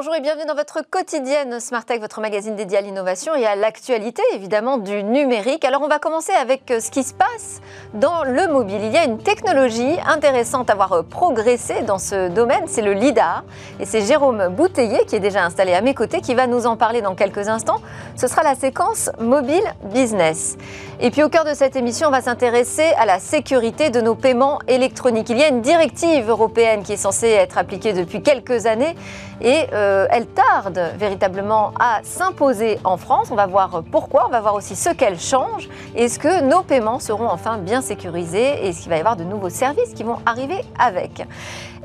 Bonjour et bienvenue dans votre quotidienne Smart Tech, votre magazine dédié à l'innovation et à l'actualité évidemment du numérique. Alors on va commencer avec euh, ce qui se passe dans le mobile. Il y a une technologie intéressante à voir euh, progresser dans ce domaine, c'est le LIDAR. Et c'est Jérôme Bouteiller qui est déjà installé à mes côtés qui va nous en parler dans quelques instants. Ce sera la séquence mobile business. Et puis au cœur de cette émission, on va s'intéresser à la sécurité de nos paiements électroniques. Il y a une directive européenne qui est censée être appliquée depuis quelques années et euh, elle tarde véritablement à s'imposer en France. On va voir pourquoi, on va voir aussi ce qu'elle change. Est-ce que nos paiements seront enfin bien sécurisés et est-ce qu'il va y avoir de nouveaux services qui vont arriver avec?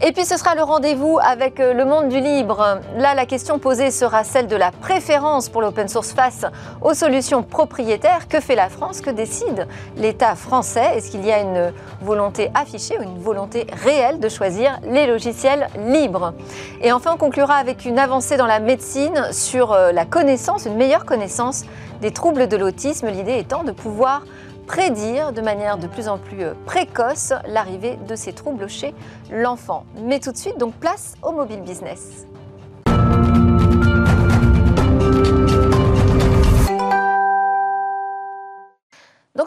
Et puis ce sera le rendez-vous avec euh, le monde du libre. Là, la question posée sera celle de la préférence pour l'open source face aux solutions propriétaires. Que fait la France? Que décide l'État français? Est-ce qu'il y a une volonté affichée ou une volonté réelle de choisir les logiciels libres? Et enfin, on conclura avec une avancée dans la médecine sur euh, la connaissance, une meilleure connaissance des troubles de l'autisme. L'idée étant de pouvoir prédire de manière de plus en plus euh, précoce l'arrivée de ces troubles chez l'enfant. Mais tout de suite, donc place au mobile business.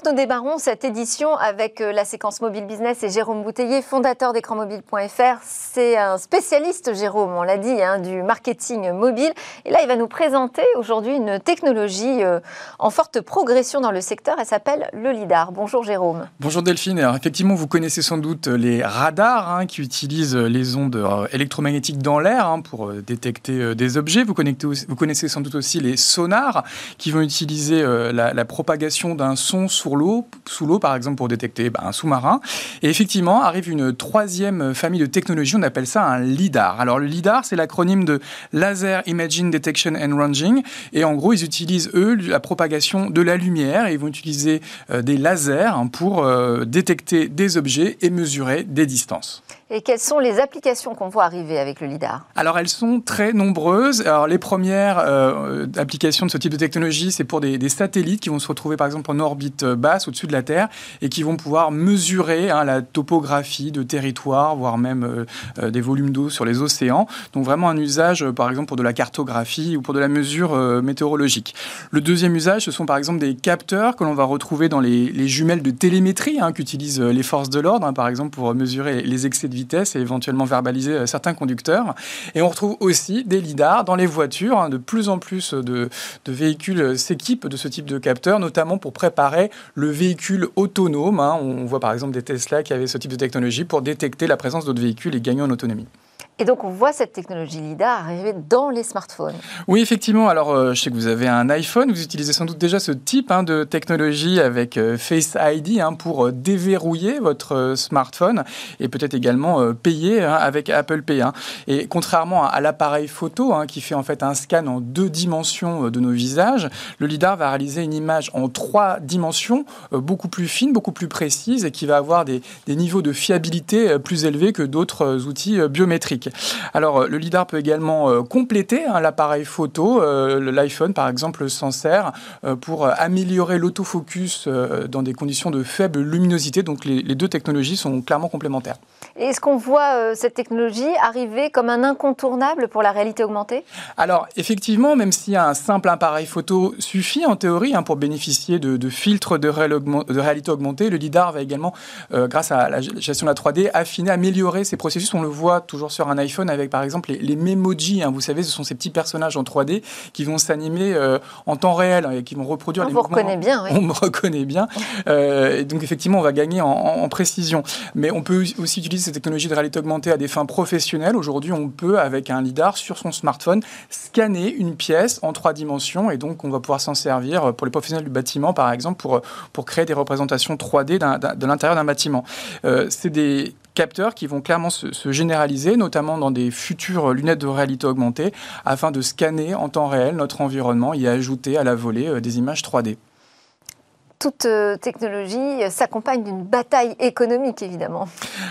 Nous débarrons cette édition avec euh, la séquence mobile business et Jérôme Bouteiller, fondateur d'écranmobile.fr. C'est un spécialiste, Jérôme, on l'a dit, hein, du marketing mobile. Et là, il va nous présenter aujourd'hui une technologie euh, en forte progression dans le secteur. Elle s'appelle le LIDAR. Bonjour Jérôme. Bonjour Delphine. Alors, effectivement, vous connaissez sans doute les radars hein, qui utilisent les ondes euh, électromagnétiques dans l'air hein, pour détecter des objets. Vous, connaissez sans doute aussi les sonars qui vont utiliser la, la propagation d'un son sous l'eau, par exemple pour détecter ben, un sous-marin. Et effectivement, arrive une troisième famille de technologies, on appelle ça un LIDAR. Alors le LIDAR, c'est l'acronyme de Laser Imaging Detection and Ranging. Et en gros, ils utilisent, eux, la propagation de la lumière et ils vont utiliser euh, des lasers pour euh, détecter des objets et mesurer des distances. Et quelles sont les applications qu'on voit arriver avec le LIDAR? Alors elles sont très nombreuses. Alors les premières euh, applications de ce type de technologie, c'est pour des, satellites qui vont se retrouver par exemple en orbite euh, basse au-dessus de la Terre et qui vont pouvoir mesurer hein, la topographie de territoire, voire même euh, des volumes d'eau sur les océans. Donc vraiment un usage par exemple pour de la cartographie ou pour de la mesure météorologique. Le deuxième usage, ce sont par exemple des capteurs que l'on va retrouver dans les, jumelles de télémétrie hein, qu'utilisent les forces de l'ordre, hein, par exemple pour mesurer les excès de vitesse et éventuellement verbaliser euh, certains conducteurs. Et on retrouve aussi des lidars dans les voitures. Hein. de plus en plus de, véhicules s'équipent de ce type de capteurs, notamment pour préparer le véhicule autonome. Hein. On voit par exemple des Tesla qui avaient ce type de technologie pour détecter la présence d'autres véhicules et gagner en autonomie. Et donc, on voit cette technologie LIDAR arriver dans les smartphones. Oui, effectivement. Alors, euh, je sais que vous avez un iPhone. Vous utilisez sans doute déjà ce type hein, de technologie avec euh, Face ID hein, pour euh, déverrouiller votre smartphone et peut-être également payer hein, avec Apple Pay. Et contrairement à, l'appareil photo qui fait en fait un scan en deux dimensions de nos visages, le LIDAR va réaliser une image en trois dimensions beaucoup plus fine, beaucoup plus précise et qui va avoir des, des niveaux de fiabilité plus élevés que d'autres outils biométriques. Alors, euh, le LIDAR peut également euh, compléter hein, l'appareil photo. Euh, L'iPhone, par exemple, s'en sert pour améliorer l'autofocus dans des conditions de faible luminosité. Donc, les deux technologies sont clairement complémentaires. Est-ce qu'on voit euh, cette technologie arriver comme un incontournable pour la réalité augmentée? Alors, effectivement, même si un simple appareil photo suffit en théorie hein, pour bénéficier de, filtres de, réalité augmentée, le LIDAR va également, euh, grâce à la gestion de la 3D, affiner, améliorer ces processus. On le voit toujours sur un iPhone avec, par exemple, les, les Memoji. Hein. vous savez, ce sont ces petits personnages en 3D qui vont s'animer euh, en temps réel hein, et qui vont reproduire on les vous reconnaît bien, oui. On me reconnaît bien. et donc, effectivement, on va gagner en, en précision. Mais on peut aussi utiliser ces technologies de réalité augmentée à des fins professionnelles. Aujourd'hui, on peut, avec un LIDAR sur son smartphone, scanner une pièce en trois dimensions et donc on va pouvoir s'en servir pour les professionnels du bâtiment, par exemple, pour, pour créer des représentations 3D de l'intérieur d'un bâtiment. Euh, c'est des capteurs qui vont clairement se, se, généraliser, notamment dans des futures lunettes de réalité augmentée, afin de scanner en temps réel notre environnement et ajouter à la volée euh, des images 3D. Toute euh, technologie euh, s'accompagne d'une bataille économique, évidemment.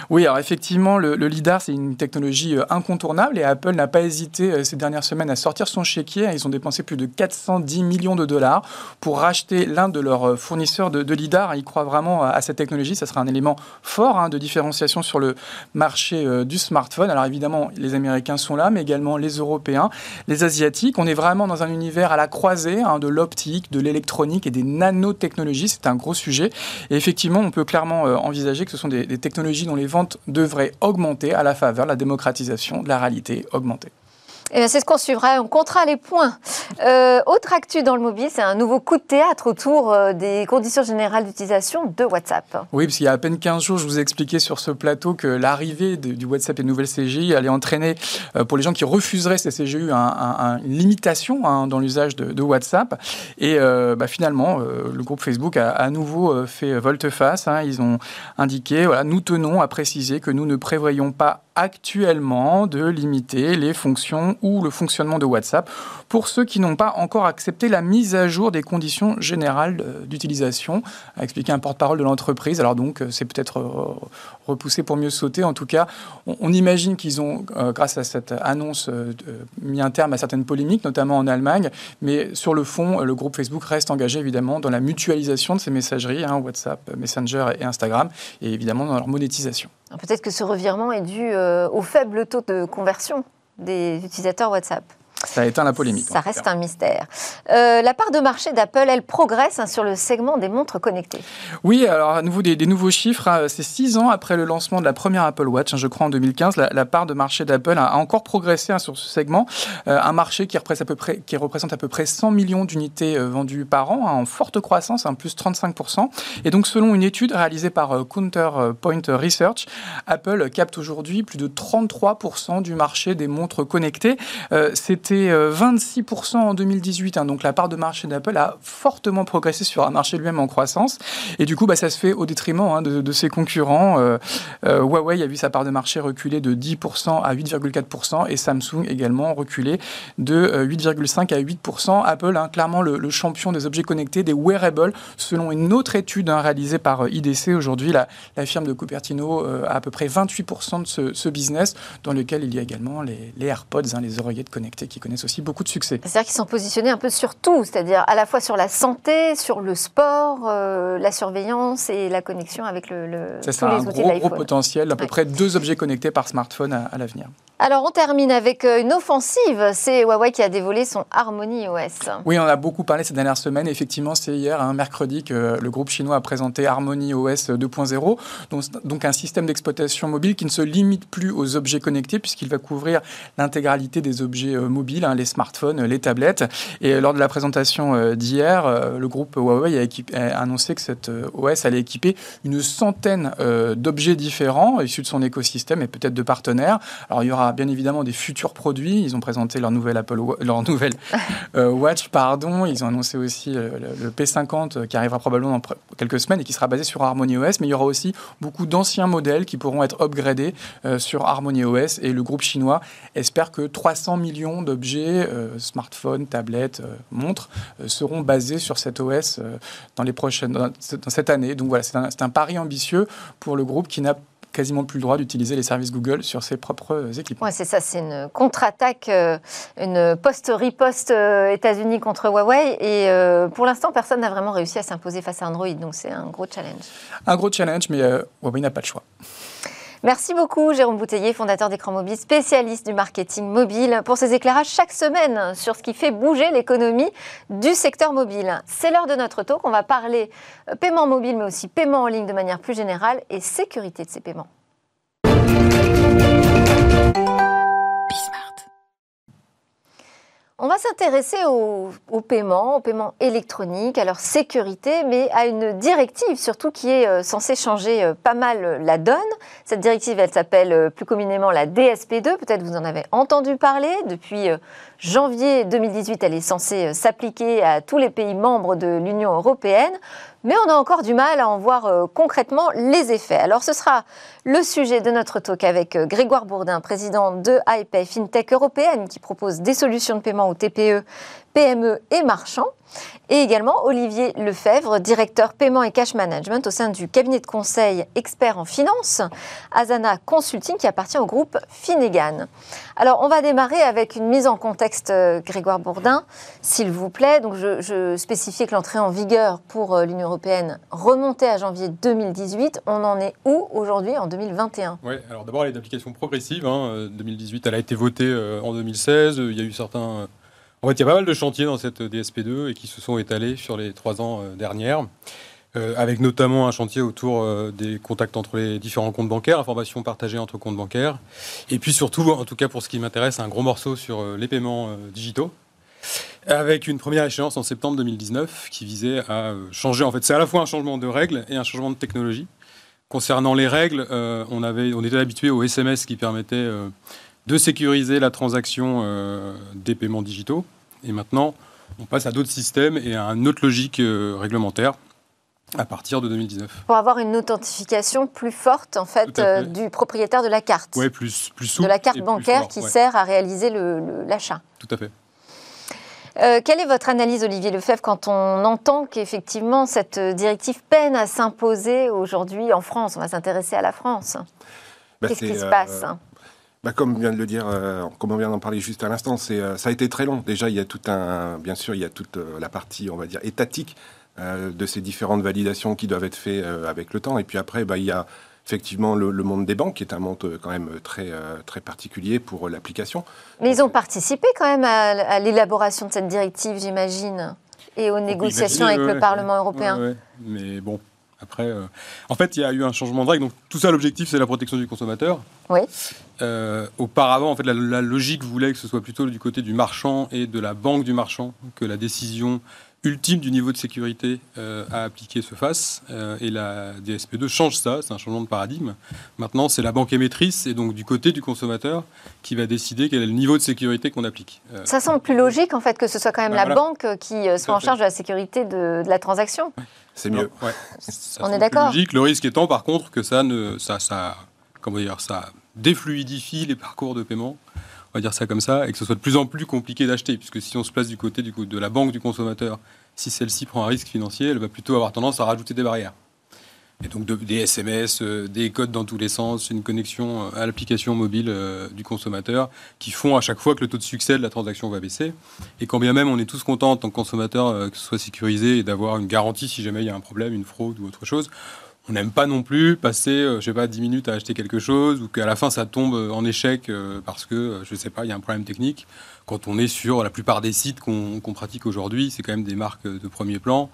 Oui, alors effectivement, le, LIDAR, c'est une technologie incontournable et Apple n'a pas hésité ces dernières semaines à sortir son chéquier. Ils ont dépensé plus de 410 millions de dollars pour racheter l'un de leurs fournisseurs de, LIDAR. Ils croient vraiment à, cette technologie. Ça sera un élément fort hein, de différenciation sur le marché du smartphone. Alors évidemment, les Américains sont là, mais également les Européens, les Asiatiques. On est vraiment dans un univers à la croisée hein, de l'optique, de l'électronique et des nanotechnologies. C'est un gros sujet. Et effectivement, on peut clairement euh, envisager que ce sont des, des technologies dont les ventes devraient augmenter à la faveur de la démocratisation de la réalité augmentée. Eh c'est ce qu'on suivra, on comptera les points. Euh, autre actu dans le mobile, c'est un nouveau coup de théâtre autour euh, des conditions générales d'utilisation de WhatsApp. Oui, parce qu'il y a à peine 15 jours, je vous ai expliqué sur ce plateau que l'arrivée du WhatsApp et de nouvelles CGI allait entraîner, euh, pour les gens qui refuseraient ces CGI, une limitation hein, dans l'usage de, WhatsApp. Et bah, finalement, le groupe Facebook a à nouveau fait volte-face. Hein. Ils ont indiqué, nous tenons à préciser que nous ne prévoyons pas actuellement de limiter les fonctions ou le fonctionnement de WhatsApp pour ceux qui n'ont pas encore accepté la mise à jour des conditions générales d'utilisation, a expliqué un porte-parole de l'entreprise. Alors donc, euh, c'est peut-être euh, repoussé pour mieux sauter. En tout cas, on, imagine qu'ils ont, euh, grâce à cette annonce, mis un terme à certaines polémiques, notamment en Allemagne. Mais sur le fond, le groupe Facebook reste engagé évidemment dans la mutualisation de ces messageries, hein, WhatsApp, Messenger et Instagram, et évidemment dans leur monétisation. Peut-être que ce revirement est dû au faible taux de conversion des utilisateurs WhatsApp. Ça a éteint la polémique. Ça reste un mystère. Euh, la part de marché d'Apple, elle progresse hein, sur le segment des montres connectées. Oui, alors à nouveau des, nouveaux chiffres. Hein. c'est six ans après le lancement de la première Apple Watch, hein, je crois en 2015. La, part de marché d'Apple a, encore progressé sur ce segment. Euh, un marché qui représente, à peu près, qui représente à peu près 100 millions d'unités euh, vendues par an, en forte croissance, plus 35%. Et donc selon une étude réalisée par Counterpoint Research, Apple capte aujourd'hui plus de 33% du marché des montres connectées. C'était 26% euh, en 2018. Hein, donc la part de marché d'Apple a fortement progressé sur un marché lui-même en croissance. Et du coup, bah, ça se fait au détriment hein, de, ses concurrents. Euh, euh, Huawei a vu sa part de marché reculer de 10% à 8,4% et Samsung également reculer de 8,5 à 8%. Apple, hein, clairement le, champion des objets connectés, des wearables, selon une autre étude réalisée par IDC aujourd'hui, la, firme de Cupertino a à peu près 28% de ce, business, dans lequel il y a également les, AirPods, les oreillettes connectées connaissent aussi beaucoup de succès. C'est-à-dire qu'ils sont positionnés un peu sur tout, c'est-à-dire à la fois sur la santé, sur le sport, euh, la surveillance et la connexion avec le, le tous ça, les un outils gros, gros potentiel, à peu près deux objets connectés par smartphone à l'avenir. Alors on termine avec euh, une offensive, c'est Huawei qui a dévoilé son Harmony OS. Oui, on a beaucoup parlé ces dernières semaines. Effectivement, c'est hier, un mercredi, que le groupe chinois a présenté Harmony OS 2.0, donc, un système d'exploitation mobile qui ne se limite plus aux objets connectés puisqu'il va couvrir l'intégralité des objets euh, mobiles, hein, les smartphones, les tablettes. Et lors de la présentation euh, d'hier, le groupe Huawei a, annoncé que cette OS allait équiper une centaine d'objets différents issus de son écosystème et peut-être de partenaires. Alors il y aura bien évidemment des futurs produits. Ils ont présenté leur nouvelle Apple, leur nouvelle euh, Watch, pardon. Ils ont annoncé aussi euh, le, P50 euh, qui arrivera probablement dans quelques semaines et qui sera basé sur Harmony OS. Mais il y aura aussi beaucoup d'anciens modèles qui pourront être upgradés sur Harmony OS. Et le groupe chinois espère que 300 millions d'objets, smartphones, tablettes, montres, seront basés sur cet OS dans les prochaines, dans cette année. Donc voilà, c'est un, un pari ambitieux pour le groupe qui n'a quasiment plus le droit d'utiliser les services Google sur ses propres équipements. Oui, c'est ça, c'est une contre-attaque, euh, une post-riposte euh, États-Unis contre Huawei. Et euh, pour l'instant, personne n'a vraiment réussi à s'imposer face à Android. Donc c'est un gros challenge. Un gros challenge, mais Huawei n'a pas le choix. Merci beaucoup Jérôme Bouteiller, fondateur d'Écran Mobile, spécialiste du marketing mobile, pour ces éclairages chaque semaine sur ce qui fait bouger l'économie du secteur mobile. C'est l'heure de notre talk. On va parler paiement mobile, mais aussi paiement en ligne de manière plus générale et sécurité de ces paiements. On va s'intéresser au, paiement, au paiement électronique, à leur sécurité, mais à une directive surtout qui est euh, censée changer euh, pas mal la donne. Cette directive, elle s'appelle euh, plus communément la DSP2. Peut-être vous en avez entendu parler. Depuis janvier 2018, elle est censée s'appliquer à tous les pays membres de l'Union européenne mais on a encore du mal à en voir euh, concrètement les effets. Alors ce sera le sujet de notre talk avec euh, Grégoire Bourdin, président de HiPay, FinTech européenne, qui propose des solutions de paiement aux TPE, PME et marchands. Et également Olivier Lefebvre, directeur paiement et cash management au sein du cabinet de conseil expert en finance, Asana Consulting, qui appartient au groupe Finegan. Alors, on va démarrer avec une mise en contexte, euh, Grégoire Bourdin, s'il vous plaît. Donc, je, je spécifiais que l'entrée en vigueur pour euh, l'Union européenne remontait à janvier 2018. On en est où aujourd'hui en 2021 Oui, alors d'abord, elle est d'application progressive. 2018, hein. elle a été votée en 2016. Il y a eu certains en fait, il y a pas mal de chantiers dans cette DSP2 et qui se sont étalés sur les trois ans euh, dernières. Euh, avec notamment un chantier autour euh, des contacts entre les différents comptes bancaires, informations partagées entre comptes bancaires. Et puis surtout, en tout cas pour ce qui m'intéresse, un gros morceau sur les paiements digitaux, avec une première échéance en septembre 2019 qui visait à changer. En fait, c'est à la fois un changement de règles et un changement de technologie. Concernant les règles, on, avait, on était habitué au SMS qui permettait de sécuriser la transaction des paiements digitaux. Et maintenant, on passe à d'autres systèmes et à une autre logique euh, réglementaire à partir de 2019. Pour avoir une authentification plus forte en fait, euh, du propriétaire de la carte. Oui, plus, plus souple. De la carte bancaire qui sert à réaliser l'achat. Tout à fait. Euh, quelle est votre analyse, Olivier Lefebvre, quand on entend qu'effectivement cette directive peine à s'imposer aujourd'hui en France? On va s'intéresser à la France. Bah, Qu'est-ce qui se passe? Bah, comme vient de le dire, euh, comme on vient d'en parler juste à l'instant, c'est, euh, ça a été très long. Déjà, il y a tout un, bien sûr, il y a toute euh, la partie, on va dire, étatique de ces différentes validations qui doivent être faites avec le temps. Et puis après, bah, il y a effectivement le, monde des banques, qui est un monde quand même très, très particulier pour l'application. Mais ils ont participé quand même à, l'élaboration de cette directive, j'imagine, et aux négociations avec le Parlement européen. mais bon, après, euh, en fait, il y a eu un changement de règle. Donc, tout ça, l'objectif, c'est la protection du consommateur. Oui. Euh, auparavant, en fait, la, logique voulait que ce soit plutôt du côté du marchand et de la banque du marchand que la décision ultime du niveau de sécurité euh, à appliquer se fasse. et la DSP2 change ça, c'est un changement de paradigme. Maintenant, c'est la banque émettrice et donc du côté du consommateur qui va décider quel est le niveau de sécurité qu'on applique. ça semble plus logique, en fait, que ce soit quand même la banque qui soit en charge de la sécurité de, la transaction c'est mieux. On est d'accord. Le risque étant par contre que ça ne, ça, ça, comment dire, ça défluidifie les parcours de paiement. On va dire ça comme ça, et que ce soit de plus en plus compliqué d'acheter, puisque si on se place du côté du coup, de la banque du consommateur, si celle-ci prend un risque financier, elle va plutôt avoir tendance à rajouter des barrières. Et donc des SMS, euh, des codes dans tous les sens, une connexion euh, à l'application mobile euh, du consommateur qui font à chaque fois que le taux de succès de la transaction va baisser. Et quand bien même on est tous contents en tant que consommateur que ce soit sécurisé et d'avoir une garantie si jamais il y a un problème, une fraude ou autre chose, on n'aime pas non plus passer, je sais pas, 10 minutes à acheter quelque chose ou qu'à la fin ça tombe en échec parce que, je sais pas, il y a un problème technique. Quand on est sur la plupart des sites qu'on pratique aujourd'hui, c'est quand même des marques de premier plan.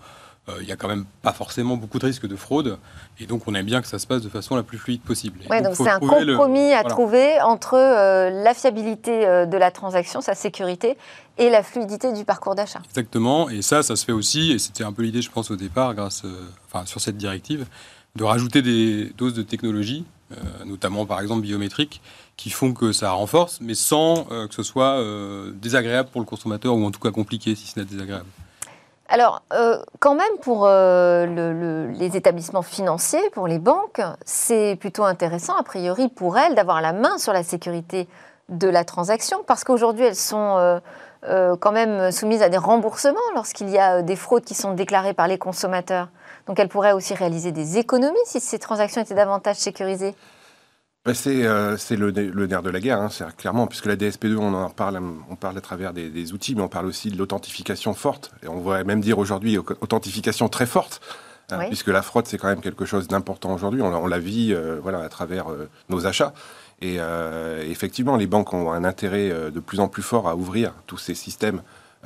Euh, il n'y a quand même pas forcément beaucoup de risques de fraude. Et donc, on aime bien que ça se passe de façon la plus fluide possible. Oui, donc c'est un compromis à trouver entre euh, la fiabilité euh, de la transaction, sa sécurité, et la fluidité du parcours d'achat. Exactement. Et ça, ça se fait aussi, et c'était un peu l'idée, je pense, au départ, grâce, enfin, sur cette directive, de rajouter des doses de technologie, notamment par exemple biométriques, qui font que ça renforce, mais sans que ce soit désagréable pour le consommateur, ou en tout cas compliqué si ce n'est désagréable. Alors, euh, quand même, pour euh, les établissements financiers, pour les banques, c'est plutôt intéressant, a priori, pour elles, d'avoir la main sur la sécurité de la transaction, parce qu'aujourd'hui, elles sont euh, quand même soumises à des remboursements lorsqu'il y a des fraudes qui sont déclarées par les consommateurs. Donc, elles pourraient aussi réaliser des économies si ces transactions étaient davantage sécurisées. Ben, euh, c'est le, nerf de la guerre, hein, clairement, puisque la DSP2, on en parle, on parle à travers des, outils, mais on parle aussi de l'authentification forte. Et on va même dire aujourd'hui authentification très forte, hein, puisque la fraude, c'est quand même quelque chose d'important aujourd'hui. On, la vit euh, voilà, à travers euh, nos achats. Et effectivement, les banques ont un intérêt de plus en plus fort à ouvrir tous ces systèmes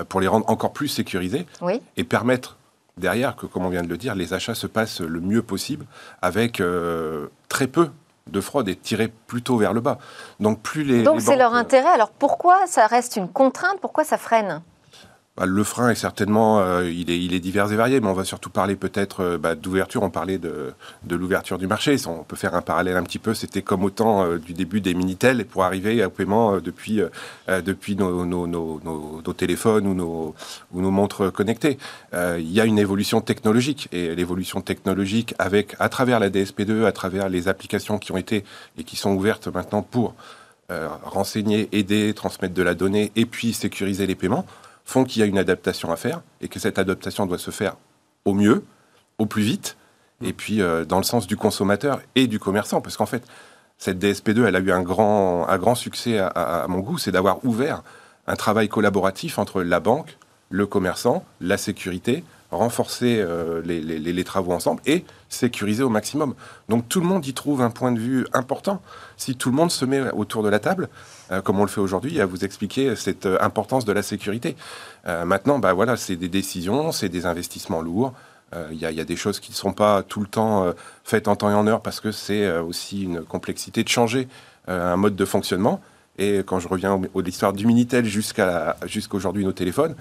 pour les rendre encore plus sécurisés et permettre derrière que, comme on vient de le dire, les achats se passent le mieux possible avec très peu de fraude est tiré plutôt vers le bas. Donc plus les Donc c'est leur intérêt. Alors pourquoi ça reste une contrainte? Pourquoi ça freine? Bah, le frein est certainement, euh, il, est, divers et varié, mais on va surtout parler peut-être euh, bah, d'ouverture. On parlait de, l'ouverture du marché. On peut faire un parallèle un petit peu. C'était comme au temps euh, du début des Minitel pour arriver au paiement depuis, depuis nos, téléphones ou nos, ou nos montres connectées. il y a une évolution technologique et l'évolution technologique avec, à travers la DSP2, à travers les applications qui ont été et qui sont ouvertes maintenant pour renseigner, aider, transmettre de la donnée et puis sécuriser les paiements font qu'il y a une adaptation à faire et que cette adaptation doit se faire au mieux, au plus vite, et puis euh, dans le sens du consommateur et du commerçant, parce qu'en fait, cette DSP2, elle a eu un grand, un grand succès à, à mon goût, c'est d'avoir ouvert un travail collaboratif entre la banque, le commerçant, la sécurité, renforcer euh, les, travaux ensemble et sécuriser au maximum. Donc tout le monde y trouve un point de vue important. Si tout le monde se met autour de la table, euh, comme on le fait aujourd'hui, à vous expliquer cette euh, importance de la sécurité. maintenant, bah voilà, c'est des décisions, c'est des investissements lourds. Il y, a des choses qui ne sont pas tout le temps faites en temps et en heure parce que c'est aussi une complexité de changer un mode de fonctionnement. Et quand je reviens à l'histoire du Minitel jusqu'à jusqu'aujourd'hui nos téléphones,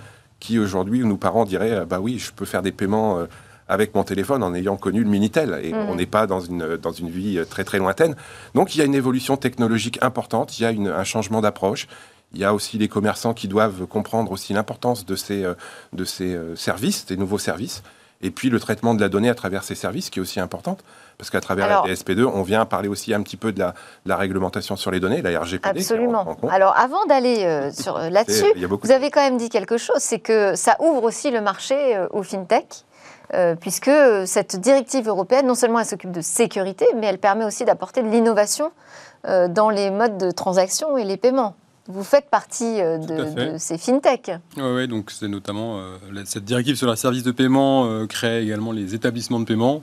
qui aujourd'hui, nos parents diraient, bah oui, je peux faire des paiements euh, avec mon téléphone en ayant connu le Minitel. Et mmh. on n'est pas dans une, dans une vie euh, très très lointaine. Donc il y a une évolution technologique importante, il y a une, un changement d'approche. Il y a aussi les commerçants qui doivent comprendre aussi l'importance de ces, euh, de ces services, des nouveaux services. Et puis le traitement de la donnée à travers ces services qui est aussi importante. Parce qu'à travers la DSP2, on vient parler aussi un petit peu de la, la réglementation sur les données, la RGPD. Absolument. Alors avant d'aller euh, sur euh, là-dessus, vous avez quand même dit quelque chose, c'est que ça ouvre aussi le marché euh, aux fintech. puisque cette directive européenne, non seulement elle s'occupe de sécurité, mais elle permet aussi d'apporter de l'innovation dans les modes de transaction et les paiements. Vous faites partie de, ces fintech. Oui, ouais, donc c'est notamment cette directive sur la service de paiement crée également les établissements de paiement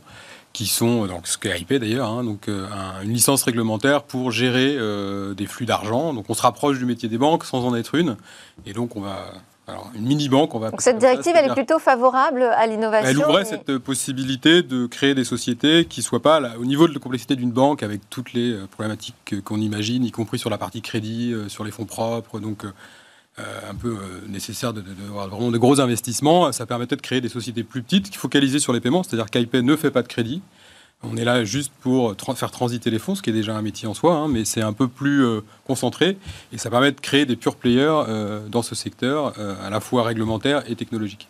qui sont, donc ce qu'est IP d'ailleurs, hein, donc euh, une licence réglementaire pour gérer euh, des flux d'argent. Donc on se rapproche du métier des banques sans en être une. Et donc on va. Alors, une mini-banque, on va. Donc cette directive, elle est plutôt favorable à l'innovation Elle ouvrait cette possibilité de créer des sociétés qui ne soient pas là, au niveau de la complexité d'une banque, avec toutes les euh, problématiques qu'on imagine, y compris sur la partie crédit, sur les fonds propres. Donc euh, un peu euh, nécessaire de, vraiment de gros investissements. Ça permettait de créer des sociétés plus petites qui focalisaient sur les paiements, c'est-à-dire qu'IP ne fait pas de crédit. On est là juste pour faire transiter les fonds, ce qui est déjà un métier en soi, hein, mais c'est un peu plus euh, concentré et ça permet de créer des pure players dans ce secteur, à la fois réglementaire et technologique.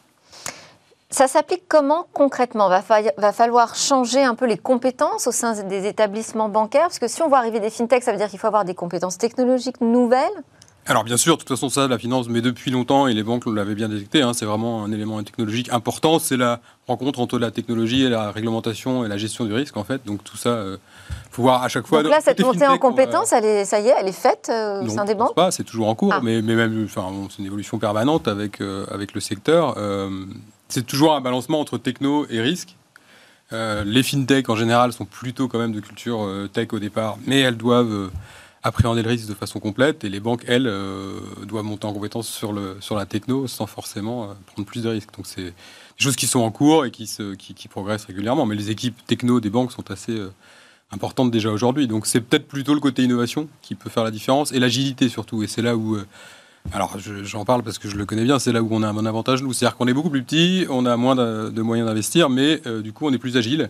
Ça s'applique comment concrètement? Va, va falloir changer un peu les compétences au sein des établissements bancaires? Parce que si on voit arriver des fintechs, ça veut dire qu'il faut avoir des compétences technologiques nouvelles? Alors bien sûr, de toute façon ça, la finance, mais depuis longtemps, et les banques l'avaient bien détecté, hein, c'est vraiment un élément technologique important, c'est la rencontre entre la technologie et la réglementation et la gestion du risque en fait, donc tout ça, il euh, faut voir à chaque fois... Donc là, cette montée en compétence, elle est, ça y est, elle est faite euh, au sein des banques pas, c'est toujours en cours, ah. mais, mais, même, enfin, c'est une évolution permanente avec, euh, avec le secteur. c'est toujours un balancement entre techno et risque. les fintech en général sont plutôt quand même de culture tech au départ, mais elles doivent appréhender le risque de façon complète et les banques, elles, euh, doivent monter en compétence sur, le, sur la techno sans forcément euh, prendre plus de risques. Donc c'est des choses qui sont en cours et qui, se, qui, qui, progressent régulièrement. Mais les équipes techno des banques sont assez euh, importantes déjà aujourd'hui. Donc c'est peut-être plutôt le côté innovation qui peut faire la différence et l'agilité surtout. Et c'est là où... alors j'en parle parce que je le connais bien, c'est là où on a un avantage nous. C'est-à-dire qu'on est beaucoup plus petit, on a moins de moyens d'investir, mais du coup on est plus agile.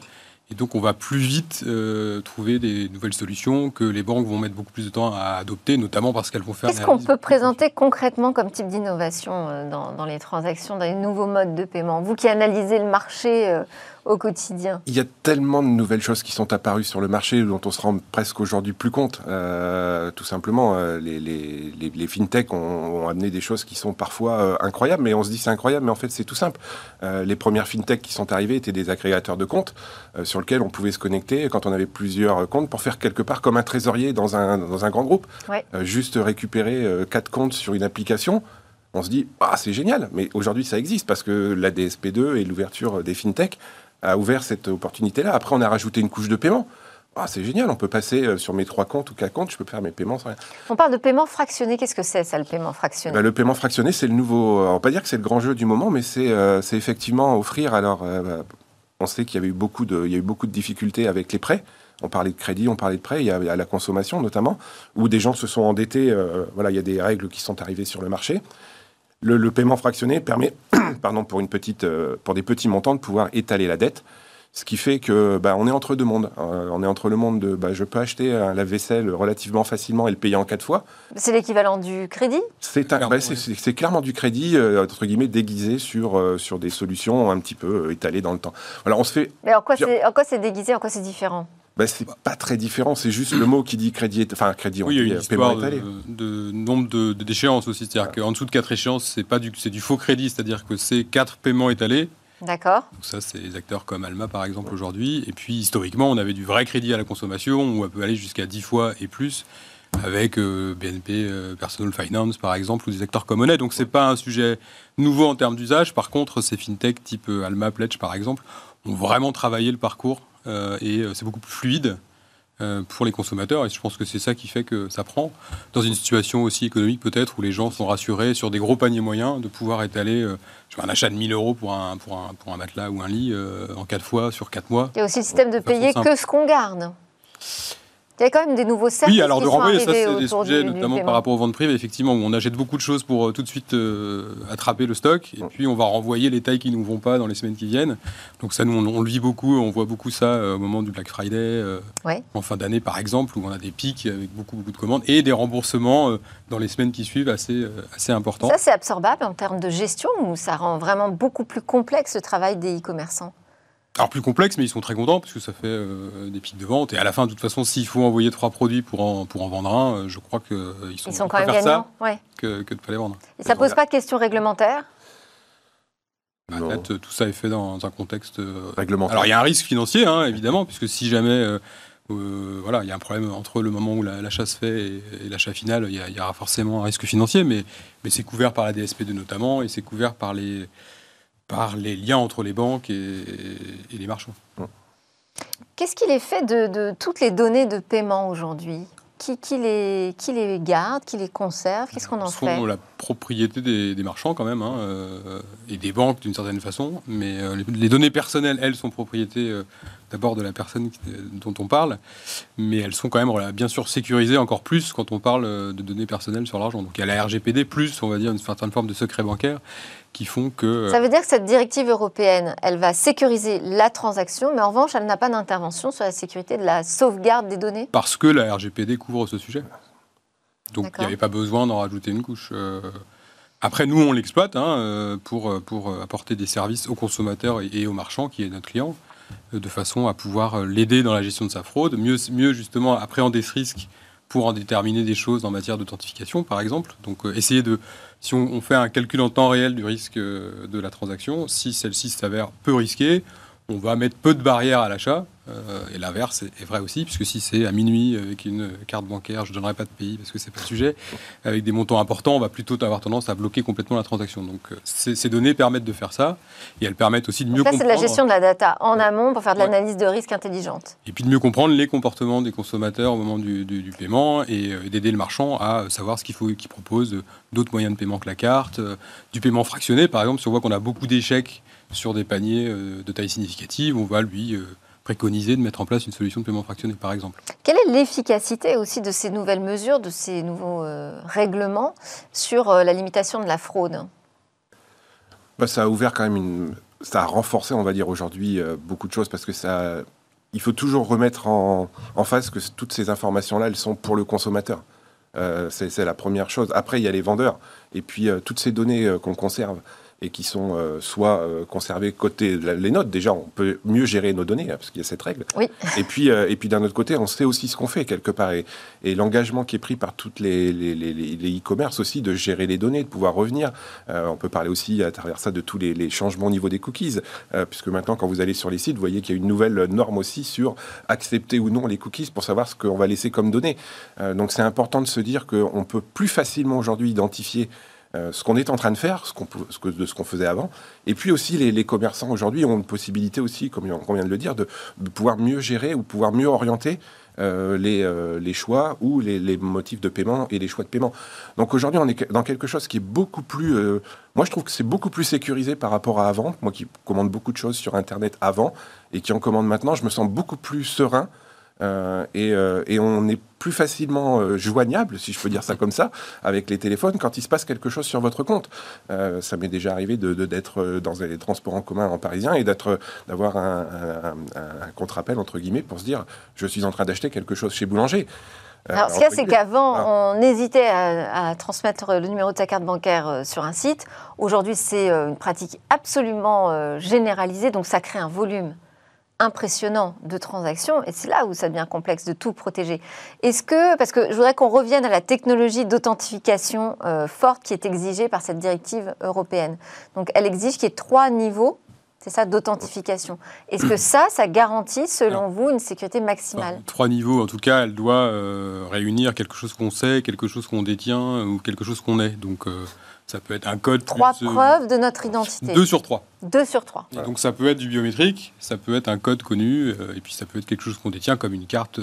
Et donc, on va plus vite euh, trouver des nouvelles solutions que les banques vont mettre beaucoup plus de temps à adopter, notamment parce qu'elles vont faire. Qu'est-ce qu'on peut présenter concrètement comme type d'innovation euh, dans, dans, les transactions, dans les nouveaux modes de paiement? Vous qui analysez le marché euh, au quotidien Il y a tellement de nouvelles choses qui sont apparues sur le marché dont on se rend presque aujourd'hui plus compte. Euh, tout simplement, euh, les, les, les, fintech ont, amené des choses qui sont parfois euh, incroyables, mais on se dit c'est incroyable, mais en fait c'est tout simple. les premières fintech qui sont arrivées étaient des agrégateurs de comptes sur lesquels on pouvait se connecter quand on avait plusieurs comptes pour faire quelque part comme un trésorier dans un, dans un grand groupe. juste récupérer quatre comptes sur une application on se dit ah c'est génial mais aujourd'hui ça existe parce que la DSP2 et l'ouverture des fintech a ouvert cette opportunité-là. Après, on a rajouté une couche de paiement. Ah, c'est génial, on peut passer euh, sur mes trois comptes ou quatre comptes, je peux faire mes paiements sans rien. On parle de paiement fractionné, qu'est-ce que c'est ça, le paiement fractionné? Ben, Le paiement fractionné, c'est le nouveau. On va pas dire que c'est le grand jeu du moment, mais c'est euh, effectivement offrir. Alors, euh, on sait qu'il y avait eu beaucoup de, il y a eu beaucoup de difficultés avec les prêts. On parlait de crédit, on parlait de prêts, il y a, la consommation notamment, où des gens se sont endettés. voilà, il y a des règles qui sont arrivées sur le marché. Le, paiement fractionné permet, pardon, pour, une petite, euh, pour des petits montants, de pouvoir étaler la dette. Ce qui fait que bah, on est entre deux mondes. Euh, on est entre le monde de bah, je peux acheter un lave-vaisselle relativement facilement et le payer en quatre fois. C'est l'équivalent du crédit? C'est clairement, bah, clairement du crédit, euh, entre guillemets, déguisé sur, sur des solutions un petit peu étalées dans le temps. Alors on se fait. Mais en quoi c'est déguisé En quoi c'est différent? Bah, c'est pas très différent, c'est juste le mot qui dit crédit, enfin crédit, on Oui, il y a dit, une euh, histoire de, de nombre de- de- d'échéances aussi. C'est-à-dire qu'en dessous de 4 échéances, c'est pas du, c'est du faux crédit, c'est-à-dire que c'est 4 paiements étalés. D'accord. Donc ça, c'est des acteurs comme Alma, par exemple, aujourd'hui. Et puis, historiquement, on avait du vrai crédit à la consommation, où on peut aller jusqu'à 10 fois et plus, avec euh, BNP euh, Personal Finance, par exemple, ou des acteurs comme Monet. Donc, c'est pas un sujet nouveau en termes d'usage. Par contre, ces fintech type euh, Alma, Pledge, par exemple, ont vraiment travaillé le parcours et euh, c'est beaucoup plus fluide euh, pour les consommateurs. Et je pense que c'est ça qui fait que ça prend, dans une situation aussi économique peut-être, où les gens sont rassurés sur des gros paniers moyens, de pouvoir étaler euh, un achat de 1000 euros pour un, pour un, pour un matelas ou un lit euh, en 4 fois sur 4 mois. Il y a aussi le système de payer que ce qu'on garde. Il y a quand même des nouveaux services Oui, alors qui renvoyer, ça c'est des sujets, du- notamment par rapport aux ventes privées, effectivement, où on achète beaucoup de choses pour euh, tout de suite euh, attraper le stock, et puis on va renvoyer les tailles qui ne nous vont pas dans les semaines qui viennent. Donc ça, nous, on, on le vit beaucoup, on voit beaucoup ça euh, au moment du Black Friday, Ouais. en fin d'année par exemple, où on a des pics avec beaucoup, beaucoup de commandes, et des remboursements dans les semaines qui suivent assez, assez importants. Ça, c'est absorbable en termes de gestion ou ça rend vraiment beaucoup plus complexe le travail des e-commerçants? Alors plus complexe, mais ils sont très contents parce que ça fait euh, des pics de vente. Et à la fin, de toute façon, s'il faut envoyer trois produits pour en, pour en vendre un, euh, je crois qu'ils sont, Ils sont quand même gagnants. ça Ouais. que, que de ne pas les vendre. Et ça Et pose pas de questions réglementaires? En Non. fait, tout ça est fait dans un contexte. euh, Réglementaire. Alors il y a un risque financier, hein, évidemment, puisque si jamais euh, euh, voilà, il y a un problème entre le moment où la- l'achat se fait et, et l'achat final, il y, a- il y aura forcément un risque financier, mais, mais c'est couvert par la DSP2 notamment, et c'est couvert par les, par les liens entre les banques et, et les marchands. Qu'est-ce qu'il est fait de, de toutes les données de paiement aujourd'hui? Qui, qui les, qui les garde, qui les conserve? Qu'est-ce qu'on en sont fait? la propriété des, des marchands quand même, hein, euh, et des banques d'une certaine façon, mais euh, les, les données personnelles, elles, sont propriété euh, d'abord de la personne dont on parle, mais elles sont quand même bien sûr sécurisées encore plus quand on parle euh, de données personnelles sur l'argent. Donc il y a la RGPD, plus on va dire une certaine forme de secret bancaire, qui font que... euh, Ça veut dire que cette directive européenne, elle va sécuriser la transaction, mais en revanche, elle n'a pas d'intervention sur la sécurité de la sauvegarde des données? Parce que la RGPD couvre ce sujet. Donc il n'y avait pas besoin d'en rajouter une couche. Euh, après, nous, on l'exploite hein, pour, pour apporter des services aux consommateurs et, aux marchands, qui est notre client, de façon à pouvoir euh, l'aider dans la gestion de sa fraude, mieux, justement appréhender ce risque pour en déterminer des choses en matière d'authentification, par exemple. Donc euh, essayer de, si on, fait un calcul en temps réel du risque euh, de la transaction, si celle-ci s'avère peu risquée, on va mettre peu de barrières à l'achat. euh, et l'inverse est, est vrai aussi, puisque si c'est à minuit avec une carte bancaire, je ne donnerai pas de pays parce que c'est pas le sujet, avec des montants importants, on va plutôt avoir tendance à bloquer complètement la transaction. Donc euh, ces, ces données permettent de faire ça, et elles permettent aussi de mieux Donc Là, c'est de comprendre. la gestion de la data en amont pour faire de l'analyse de risque intelligente. Et puis de mieux comprendre les comportements des consommateurs au moment du, du- du paiement et euh, d'aider le marchand à savoir ce qu'il faut qu'il propose euh, d'autres moyens de paiement que la carte, euh, du paiement fractionné par exemple. Si on voit qu'on a beaucoup d'échecs sur des paniers euh, de taille significative, on va lui euh, préconiser de mettre en place une solution de paiement fractionné par exemple. Quelle est l'efficacité aussi de ces nouvelles mesures, de ces nouveaux euh, règlements sur euh, la limitation de la fraude? Bah, ça a ouvert quand même une. Ça a renforcé, on va dire, aujourd'hui euh, beaucoup de choses parce que ça. Il faut toujours remettre en, en face que toutes ces informations-là, elles sont pour le consommateur. Euh, c'est la première chose. Après, il y a les vendeurs. Et puis, euh, toutes ces données euh, qu'on conserve et qui sont euh, soit euh, conservées côté la- les notes, déjà, on peut mieux gérer nos données, hein, parce qu'il y a cette règle. Oui. Et puis, euh, et puis d'un autre côté, on sait aussi ce qu'on fait quelque part. Et, et l'engagement qui est pris par toutes les les- les- les- les e-commerce aussi de gérer les données, de pouvoir revenir. On peut parler aussi à travers ça de tous les, changements au niveau des cookies, puisque maintenant, quand vous allez sur les sites, vous voyez qu'il y a une nouvelle norme aussi sur accepter ou non les cookies pour savoir ce qu'on va laisser comme données. Donc, c'est important de se dire qu'on peut plus facilement aujourd'hui identifier euh, ce qu'on est en train de faire, ce que, de ce qu'on faisait avant. Et puis aussi, les, commerçants aujourd'hui ont une possibilité aussi, comme on vient de le dire, de, pouvoir mieux gérer ou pouvoir mieux orienter euh, les, euh, les choix ou les, les motifs de paiement et les choix de paiement. Donc aujourd'hui, on est dans quelque chose qui est beaucoup plus... moi, je trouve que c'est beaucoup plus sécurisé par rapport à avant. Moi qui commande beaucoup de choses sur Internet avant et qui en commande maintenant, je me sens beaucoup plus serein. Euh, et, euh, et on est plus facilement euh, joignable, si je peux dire ça comme ça, avec les téléphones quand il se passe quelque chose sur votre compte. Ça m'est déjà arrivé de d'être dans les transports en commun en parisien et d'être d'avoir un, un- un- un contre-appel entre guillemets pour se dire je suis en train d'acheter quelque chose chez boulanger. Alors, ce qu'il y a, c'est qu'avant, on hésitait à, à transmettre le numéro de sa carte bancaire euh, sur un site. Aujourd'hui, c'est euh, une pratique absolument euh, généralisée, donc ça crée un volume impressionnant de transactions, et c'est là où ça devient complexe de tout protéger. Est-ce que, parce que je voudrais qu'on revienne à la technologie d'authentification euh, forte qui est exigée par cette directive européenne. Donc elle exige qu'il y ait trois niveaux c'est ça, d'authentification. Est-ce que ça, ça garantit, selon vous, une sécurité maximale? Trois niveaux, en tout cas, elle doit euh, réunir quelque chose qu'on sait, quelque chose qu'on détient ou quelque chose qu'on est. Donc, euh, ça peut être un code. Trois euh, preuves de notre identité. Deux sur trois. Deux sur trois. Donc, ça peut être du biométrique, ça peut être un code connu, et puis ça peut être quelque chose qu'on détient, comme une carte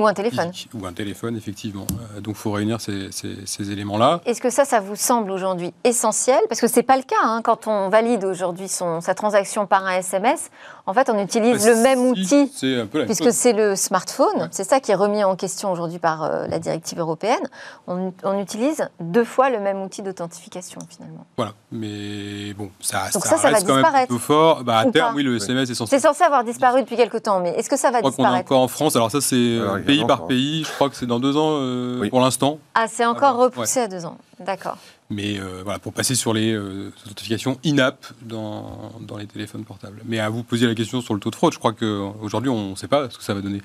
ou un téléphone. Ou un téléphone, effectivement. Euh, donc il faut réunir ces, ces, éléments-là. Est-ce que ça, ça vous semble aujourd'hui essentiel? Parce que ce n'est pas le cas. Hein. quand on valide aujourd'hui sa transaction par un SMS, en fait, on utilise bah, le même outil, puisque c'est le smartphone. C'est ça qui est remis en question aujourd'hui par euh, la directive européenne. On, utilise deux fois le même outil d'authentification, finalement. Voilà. Mais bon, ça, Donc ça, ça, va disparaître. un peu fort. Bah, à terme, oui, le SMS est censé... C'est censé avoir disparu depuis quelques temps, mais est-ce que ça va disparaître? encore en France. Alors ça, c'est pays par pays. Je crois que c'est dans deux ans euh, pour l'instant. Ah, c'est encore repoussé à deux ans. D'accord. Mais euh, voilà, pour passer sur les euh, authentifications in-app dans, dans, les téléphones portables. Mais à vous poser la question sur le taux de fraude, je crois qu'aujourd'hui, on ne sait pas ce que ça va donner.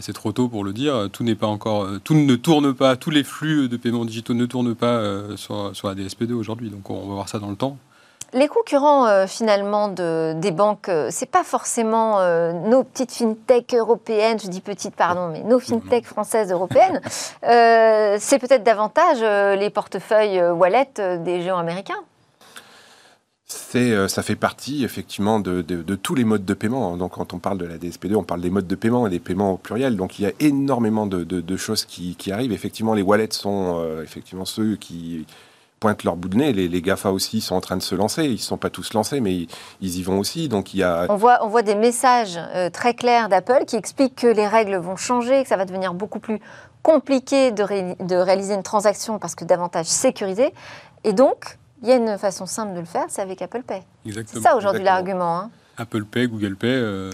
c'est trop tôt pour le dire. Tout n'est pas encore, tout ne tourne pas, tous les flux de paiements digitaux ne tournent pas sur, sur la DSP2 aujourd'hui. Donc on va voir ça dans le temps. Les concurrents euh, finalement de, des banques, euh, c'est pas forcément euh, nos petites fintech européennes, je dis petites pardon, mais nos fintech françaises européennes. c'est peut-être davantage les portefeuilles wallet des géants américains. C'est, ça fait partie effectivement de, tous les modes de paiement. Donc quand on parle de la DSP2, on parle des modes de paiement et des paiements au pluriel. Donc il y a énormément de, choses qui, qui, arrivent. Effectivement, les wallets sont effectivement ceux qui pointent leur bout de nez. Les, GAFA aussi sont en train de se lancer. Ils ne sont pas tous lancés, mais ils, y vont aussi. Donc il y a... on, voit, on voit des messages euh, très clairs d'Apple qui expliquent que les règles vont changer, que ça va devenir beaucoup plus compliqué de, de réaliser une transaction parce que davantage sécurisé. Et donc, il y a une façon simple de le faire, c'est avec Apple Pay. C'est ça aujourd'hui l'argument. Hein. Apple Pay, Google Pay, euh,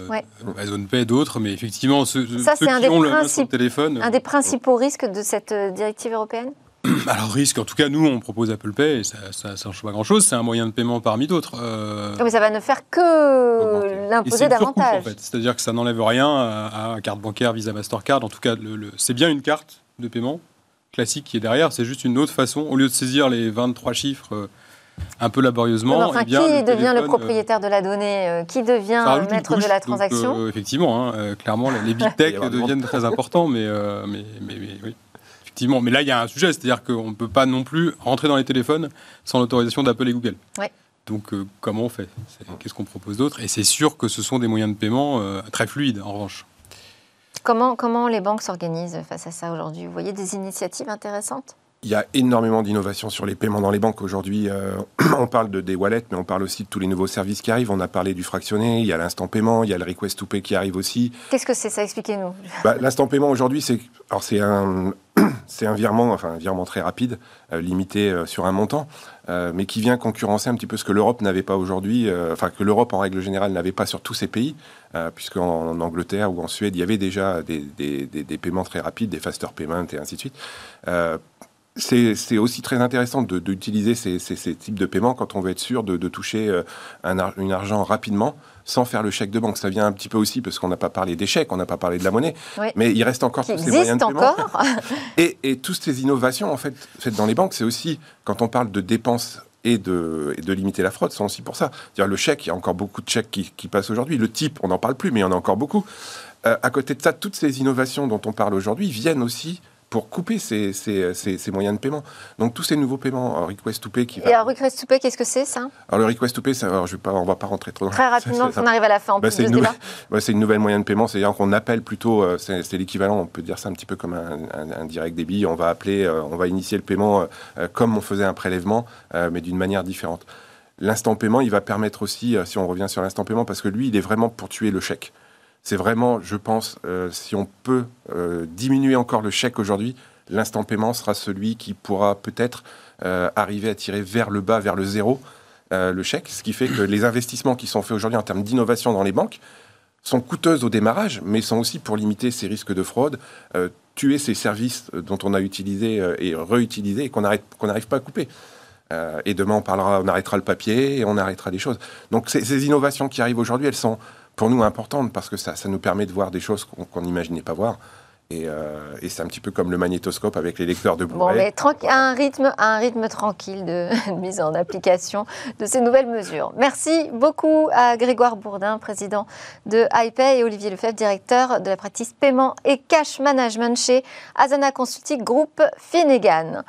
Amazon Pay, d'autres, mais effectivement, ceux, ça, ceux qui ont le téléphone. Un des principaux risques de cette euh, directive européenne? Alors risque, en tout cas nous on propose Apple Pay et ça ne change pas grand-chose, c'est un moyen de paiement parmi d'autres. Euh, mais ça va ne faire que l'imposer davantage. En fait. C'est-à-dire que ça n'enlève rien à, carte bancaire, Visa, Mastercard. En tout cas, le, c'est bien une carte de paiement classique qui est derrière, c'est juste une autre façon, au lieu de saisir les 23 chiffres euh, un peu laborieusement. Eh qui devient le euh, propriétaire de la donnée Qui devient le maître de la transaction? Effectivement, hein, clairement, les big tech deviennent très importants, mais, mais, mais, mais oui. Mais là, il y a un sujet, c'est-à-dire qu'on ne peut pas non plus rentrer dans les téléphones sans l'autorisation d'Apple et Google. Donc, euh, comment on fait? Qu'est-ce qu'on propose d'autre? Et c'est sûr que ce sont des moyens de paiement euh, très fluides, en revanche. Comment, comment les banques s'organisent face à ça aujourd'hui? Vous voyez des initiatives intéressantes? Il y a énormément d'innovations sur les paiements dans les banques aujourd'hui. Euh, on parle de, des wallets, mais on parle aussi de tous les nouveaux services qui arrivent. On a parlé du fractionné, il y a l'instant paiement, il y a le request to pay qui arrive aussi. Qu'est-ce que c'est ça? Expliquez-nous. Bah, l'instant paiement aujourd'hui, c'est alors c'est un c'est un virement, enfin un virement très rapide, euh, limité euh, sur un montant, mais qui vient concurrencer un petit peu ce que l'Europe n'avait pas aujourd'hui, enfin que l'Europe en règle générale n'avait pas sur tous ces pays, puisqu'en en Angleterre ou en Suède, il y avait déjà des, des, des, des, paiements très rapides, des faster payments et ainsi de suite c'est aussi très intéressant d'utiliser ces, ces, types de paiements quand on veut être sûr de, toucher euh, un, une argent rapidement sans faire le chèque de banque. Ça vient un petit peu aussi parce qu'on n'a pas parlé des chèques, on n'a pas parlé de la monnaie, mais il reste encore tous ces moyens de paiement. et, et toutes ces innovations en fait faites dans les banques, c'est aussi quand on parle de dépenses et de, et de, limiter la fraude sont aussi pour ça. Dire le chèque, il y a encore beaucoup de chèques qui, qui passent aujourd'hui. Le type, on n'en parle plus, mais il y en a encore beaucoup. Euh, à côté de ça, toutes ces innovations dont on parle aujourd'hui viennent aussi pour couper ces, ces, ces, moyens de paiement. Donc tous ces nouveaux paiements, request to pay qui va... Et alors request to pay, qu'est-ce que c'est ça Alors le request to pay, ça, alors, je vais pas, on va pas rentrer trop dans Très rapidement, on arrive à la fin. Bah, c'est, une nouvelle, bah, c'est une nouvelle moyen de paiement, c'est-à-dire qu'on appelle plutôt, euh, c'est, l'équivalent, on peut dire ça un petit peu comme un, un, direct débit, on va appeler, euh, on va initier le paiement euh, comme on faisait un prélèvement, mais d'une manière différente. L'instant paiement, il va permettre aussi, si on revient sur l'instant paiement, parce que lui, il est vraiment pour tuer le chèque. C'est vraiment, je pense, si on peut diminuer encore le chèque aujourd'hui, l'instant paiement sera celui qui pourra peut-être euh, arriver à tirer vers le bas, vers le zéro, euh, le chèque, ce qui fait que les investissements qui sont faits aujourd'hui en termes d'innovation dans les banques sont coûteuses au démarrage, mais sont aussi pour limiter ces risques de fraude, euh, tuer ces services dont on a utilisé et réutilisé et qu'on n'arrive pas à couper. et demain, on parlera, on arrêtera le papier et on arrêtera des choses. Donc ces innovations qui arrivent aujourd'hui, elles sont pour nous importante parce que ça, ça nous permet de voir des choses qu'on n'imaginait pas voir. Euh, et, c'est un petit peu comme le magnétoscope avec les lecteurs de Blu-ray. Bon, mais à un rythme, un rythme tranquille de, mise en application de ces nouvelles mesures. Merci beaucoup à Grégoire Bourdin, président de iPay, et Olivier Lefebvre, directeur de la pratique paiement et cash management chez Azana Consulting Group Finnegan.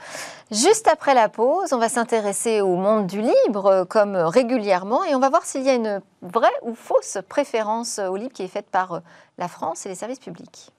Juste après la pause, on va s'intéresser au monde du libre, comme régulièrement, et on va voir s'il y a une vraie ou fausse préférence au libre qui est faite par la France et les services publics.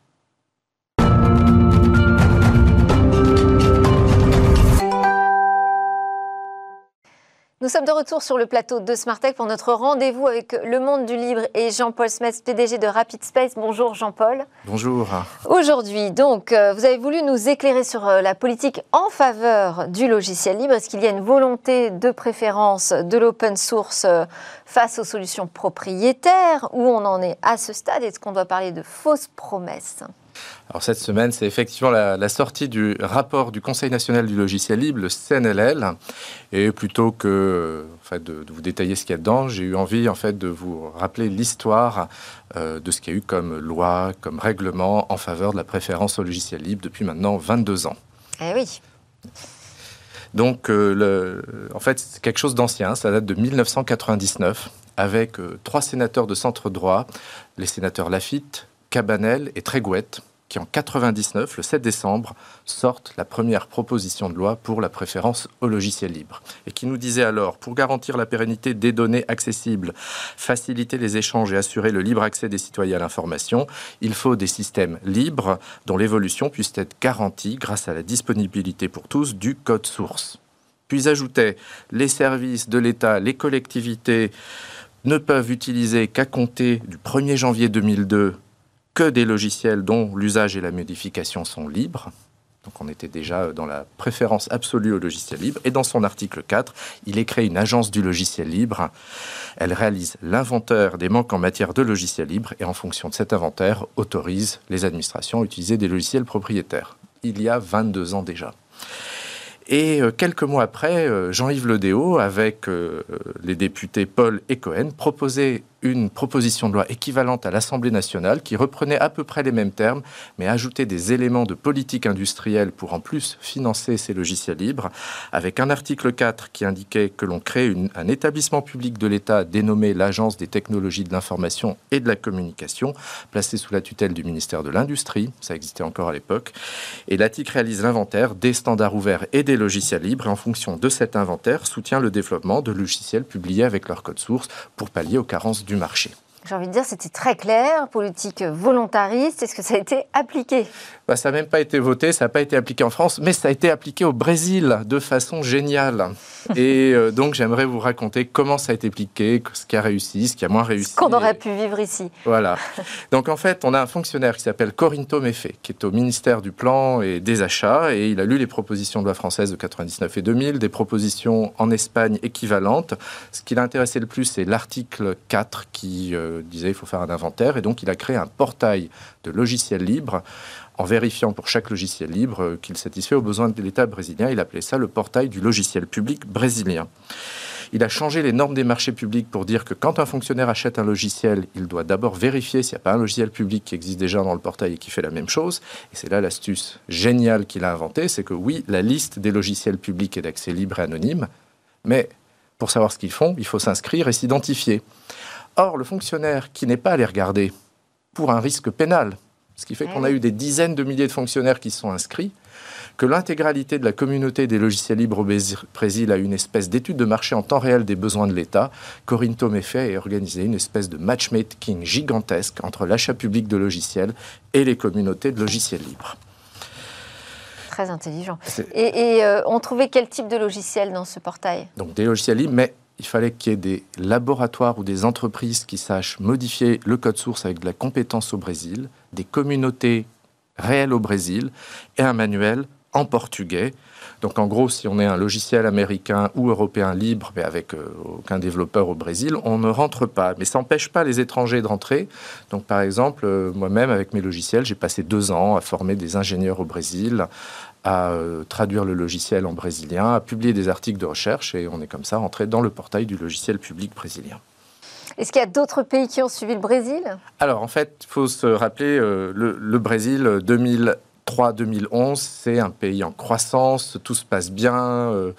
Nous sommes de retour sur le plateau de Smartech pour notre rendez-vous avec le monde du libre et Jean-Paul Smets, PDG de Rapid Space. Bonjour Jean-Paul. Bonjour. Aujourd'hui, donc, euh, vous avez voulu nous éclairer sur euh, la politique en faveur du logiciel libre. Est-ce qu'il y a une volonté de préférence de l'open source euh, face aux solutions propriétaires? Où on en est à ce stade? Est-ce qu'on doit parler de fausses promesses? Alors cette semaine, c'est effectivement la, sortie du rapport du Conseil national du logiciel libre, le CNLL. Et plutôt que en fait, de, vous détailler ce qu'il y a dedans, j'ai eu envie en fait de vous rappeler l'histoire euh, de ce qu'il y a eu comme loi, comme règlement en faveur de la préférence au logiciel libre depuis maintenant 22 ans. Eh oui. Donc, euh, le, en fait, c'est quelque chose d'ancien. Ça date de 1999 avec euh, trois sénateurs de centre droit, les sénateurs Lafitte, Cabanel et Trégouette, qui en 99, le 7 décembre, sortent la première proposition de loi pour la préférence au logiciel libre. Et qui nous disait alors, pour garantir la pérennité des données accessibles, faciliter les échanges et assurer le libre accès des citoyens à l'information, il faut des systèmes libres dont l'évolution puisse être garantie grâce à la disponibilité pour tous du code source. Puis ajoutait, les services de l'État, les collectivités ne peuvent utiliser qu'à compter du 1er janvier 2002 que des logiciels dont l'usage et la modification sont libres. Donc on était déjà dans la préférence absolue au logiciel libre. Et dans son article 4, il est créé une agence du logiciel libre. Elle réalise l'inventaire des manques en matière de logiciel libre et en fonction de cet inventaire, autorise les administrations à utiliser des logiciels propriétaires. Il y a 22 ans déjà. Et euh, quelques mois après, euh, Jean-Yves Le Déo, avec euh, les députés Paul et Cohen, proposait une proposition de loi équivalente à l'Assemblée nationale qui reprenait à peu près les mêmes termes, mais ajoutait des éléments de politique industrielle pour en plus financer ces logiciels libres, avec un article 4 qui indiquait que l'on crée un établissement public de l'État dénommé l'Agence des technologies de l'information et de la communication, placé sous la tutelle du ministère de l'Industrie, ça existait encore à l'époque, et l'ATIC réalise l'inventaire des standards ouverts et des logiciels libres, et en fonction de cet inventaire, soutient le développement de logiciels publiés avec leur code source pour pallier aux carences du marché. J'ai envie de dire, c'était très clair, politique volontariste. Est-ce que ça a été appliqué? Bah, ça n'a même pas été voté, ça n'a pas été appliqué en France, mais ça a été appliqué au Brésil de façon géniale. Et euh, donc j'aimerais vous raconter comment ça a été appliqué, ce qui a réussi, ce qui a moins réussi. Ce qu'on aurait pu vivre ici. Voilà. Donc en fait, on a un fonctionnaire qui s'appelle Corinto Mefe, qui est au ministère du Plan et des Achats, et il a lu les propositions de loi française de 99 et 2000, des propositions en Espagne équivalentes. Ce qui l'a intéressé le plus, c'est l'article 4 qui euh, disait qu'il faut faire un inventaire, et donc il a créé un portail de logiciels libres en vérifiant pour chaque logiciel libre euh, qu'il satisfait aux besoins de l'État brésilien. Il appelait ça le portail du logiciel public brésilien. Il a changé les normes des marchés publics pour dire que quand un fonctionnaire achète un logiciel, il doit d'abord vérifier s'il n'y a pas un logiciel public qui existe déjà dans le portail et qui fait la même chose. Et c'est là l'astuce géniale qu'il a inventée, c'est que oui, la liste des logiciels publics est d'accès libre et anonyme, mais pour savoir ce qu'ils font, il faut s'inscrire et s'identifier. Or, le fonctionnaire qui n'est pas allé regarder pour un risque pénal, ce qui fait qu'on a eu des dizaines de milliers de fonctionnaires qui sont inscrits, que l'intégralité de la communauté des logiciels libres au Brésil a une espèce d'étude de marché en temps réel des besoins de l'État. Corinne Toméfait a organisé une espèce de matchmaking gigantesque entre l'achat public de logiciels et les communautés de logiciels libres. Très intelligent. Et, euh, on trouvait quel type de logiciel dans ce portail? Donc des logiciels libres, mais il fallait qu'il y ait des laboratoires ou des entreprises qui sachent modifier le code source avec de la compétence au Brésil, des communautés réelles au Brésil et un manuel en portugais. Donc en gros, si on est un logiciel américain ou européen libre, mais avec euh, aucun développeur au Brésil, on ne rentre pas. Mais ça n'empêche pas les étrangers de rentrer. Donc par exemple, euh, moi-même, avec mes logiciels, j'ai passé deux ans à former des ingénieurs au Brésil, à euh, traduire le logiciel en brésilien, à publier des articles de recherche, et on est comme ça rentré dans le portail du logiciel public brésilien. Est-ce qu'il y a d'autres pays qui ont suivi le Brésil? Alors en fait, il faut se rappeler, le, le, Brésil 2003-2011, c'est un pays en croissance, tout se passe bien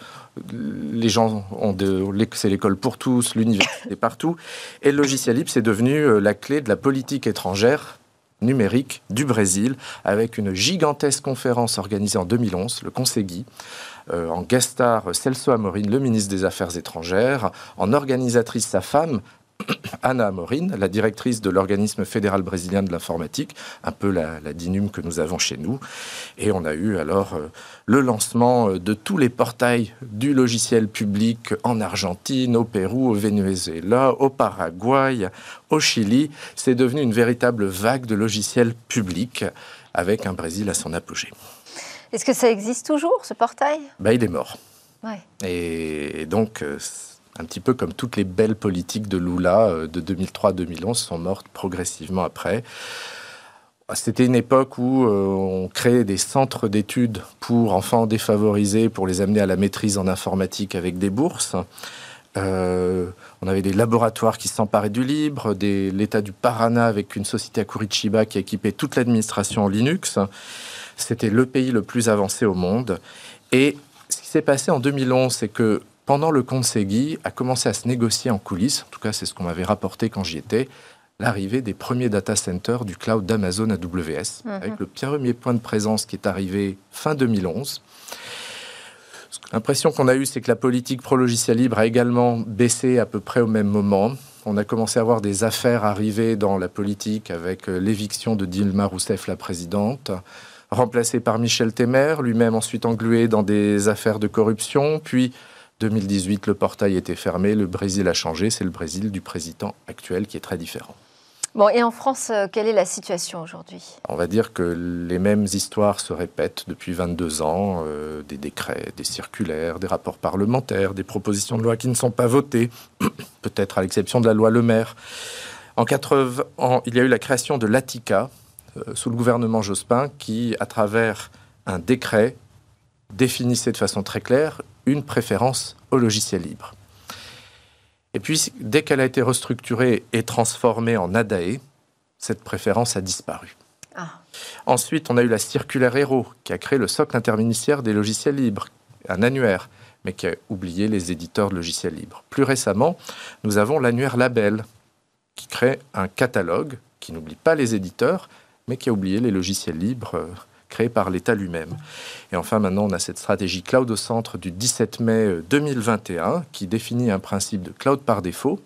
les gens ont de, c'est l'école pour tous, l'université partout. Et le logiciel libre, c'est devenu euh, la clé de la politique étrangère numérique du Brésil, avec une gigantesque conférence organisée en 2011, le Consegui, euh, en guest star Celso Amorin, le ministre des Affaires étrangères, en organisatrice sa femme, Anna Amorin, la directrice de l'organisme fédéral brésilien de l'informatique, un peu la, la, DINUM que nous avons chez nous. Et on a eu alors euh, le lancement euh, de tous les portails du logiciel public en Argentine, au Pérou, au Venezuela, au Paraguay, au Chili. C'est devenu une véritable vague de logiciels publics avec un Brésil à son apogée. Est-ce que ça existe toujours, ce portail? Bah, Il est mort. Et donc, euh, un petit peu comme toutes les belles politiques de Lula euh, de 2003-2011 sont mortes progressivement après. C'était une époque où euh, on créait des centres d'études pour enfants défavorisés, pour les amener à la maîtrise en informatique avec des bourses. Euh, on avait des laboratoires qui s'emparaient du libre, l'État du Paraná avec une société à Curitiba qui équipait toute l'administration en Linux. C'était le pays le plus avancé au monde. Et ce qui s'est passé en 2011, c'est que pendant le Consegui, a commencé à se négocier en coulisses, en tout cas c'est ce qu'on m'avait rapporté quand j'y étais, l'arrivée des premiers data centers du cloud d'Amazon AWS, mhm. avec le premier point de présence qui est arrivé fin 2011. L'impression qu'on a eue, c'est que la politique pro-logiciel libre a également baissé à peu près au même moment. On a commencé à voir des affaires arriver dans la politique avec euh, l'éviction de Dilma Rousseff, la présidente, remplacée par Michel Temer, lui-même ensuite englué dans des affaires de corruption, puis 2018, le portail était fermé, le Brésil a changé, c'est le Brésil du président actuel qui est très différent. Bon, et en France, euh, quelle est la situation aujourd'hui? On va dire que les mêmes histoires se répètent depuis 22 ans, euh, des décrets, des circulaires, des rapports parlementaires, des propositions de loi qui ne sont pas votées, peut-être à l'exception de la loi Le Maire. En 80, il y a eu la création de l'ATICA euh, sous le gouvernement Jospin qui, à travers un décret, définissait de façon très claire une préférence au logiciel libre. Et puis, dès qu'elle a été restructurée et transformée en ADAE, cette préférence a disparu. Ah. Ensuite, on a eu la circulaire Hero, qui a créé le socle interministériel des logiciels libres, un annuaire, mais qui a oublié les éditeurs de logiciels libres. Plus récemment, nous avons l'annuaire Label, qui crée un catalogue qui n'oublie pas les éditeurs, mais qui a oublié les logiciels libres euh, créé par l'État lui-même. Et enfin, maintenant, on a cette stratégie cloud au centre du 17 mai 2021 euh, qui définit un principe de cloud par défaut